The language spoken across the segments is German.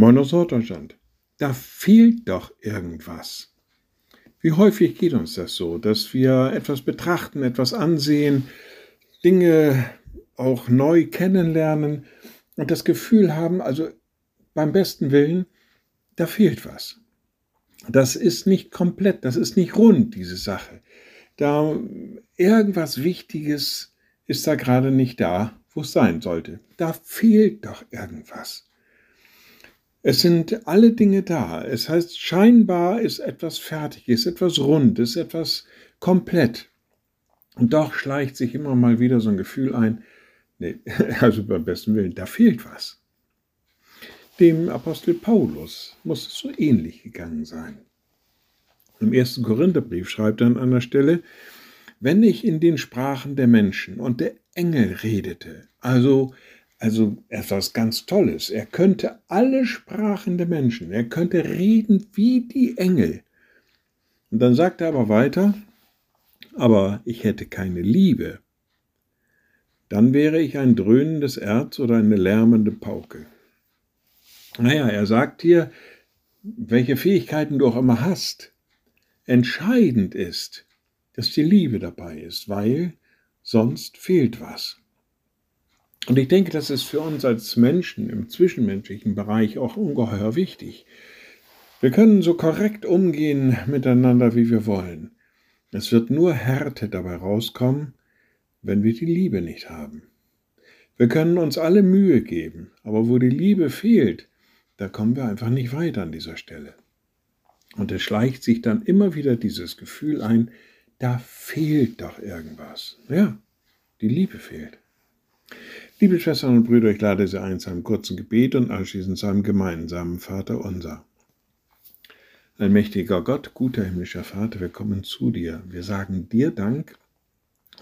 Moin aus Norddeutschland. Da fehlt doch irgendwas. Wie häufig geht uns das so, dass wir etwas betrachten, etwas ansehen, Dinge auch neu kennenlernen und das Gefühl haben, also beim besten Willen, da fehlt was. Das ist nicht komplett, das ist nicht rund, diese Sache. Da irgendwas Wichtiges ist da gerade nicht da, wo es sein sollte. Da fehlt doch irgendwas. Es sind alle Dinge da. Es heißt, scheinbar ist etwas fertig, ist etwas rund, ist etwas komplett. Und doch schleicht sich immer mal wieder so ein Gefühl ein, nee, also beim besten Willen, da fehlt was. Dem Apostel Paulus muss es so ähnlich gegangen sein. Im ersten Korintherbrief schreibt er an einer Stelle, wenn ich in den Sprachen der Menschen und der Engel redete, also also etwas ganz Tolles. Er könnte alle Sprachen der Menschen, er könnte reden wie die Engel. Und dann sagt er aber weiter, aber ich hätte keine Liebe. Dann wäre ich ein dröhnendes Erz oder eine lärmende Pauke. Naja, er sagt hier, welche Fähigkeiten du auch immer hast, entscheidend ist, dass die Liebe dabei ist, weil sonst fehlt was. Und ich denke, das ist für uns als Menschen im zwischenmenschlichen Bereich auch ungeheuer wichtig. Wir können so korrekt umgehen miteinander, wie wir wollen. Es wird nur Härte dabei rauskommen, wenn wir die Liebe nicht haben. Wir können uns alle Mühe geben, aber wo die Liebe fehlt, da kommen wir einfach nicht weiter an dieser Stelle. Und es schleicht sich dann immer wieder dieses Gefühl ein, da fehlt doch irgendwas. Ja, die Liebe fehlt. Liebe Schwestern und Brüder, ich lade Sie ein zu einem kurzen Gebet und anschließend zu einem gemeinsamen Vater unser. Allmächtiger Gott, guter himmlischer Vater, wir kommen zu dir. Wir sagen dir Dank,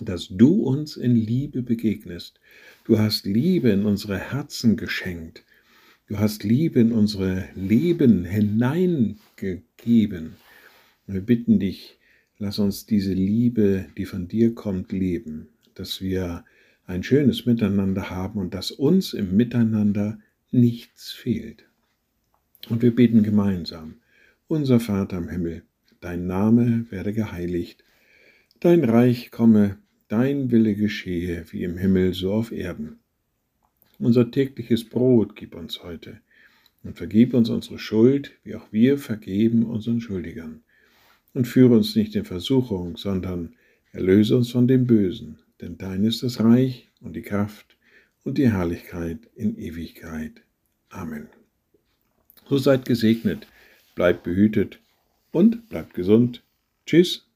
dass du uns in Liebe begegnest. Du hast Liebe in unsere Herzen geschenkt. Du hast Liebe in unsere Leben hineingegeben. Wir bitten dich, lass uns diese Liebe, die von dir kommt, leben, dass wir ein schönes Miteinander haben und dass uns im Miteinander nichts fehlt. Und wir beten gemeinsam, unser Vater im Himmel, dein Name werde geheiligt, dein Reich komme, dein Wille geschehe, wie im Himmel so auf Erden. Unser tägliches Brot gib uns heute und vergib uns unsere Schuld, wie auch wir vergeben unseren Schuldigern. Und führe uns nicht in Versuchung, sondern erlöse uns von dem Bösen denn dein ist das Reich und die Kraft und die Herrlichkeit in Ewigkeit. Amen. So seid gesegnet, bleibt behütet und bleibt gesund. Tschüss.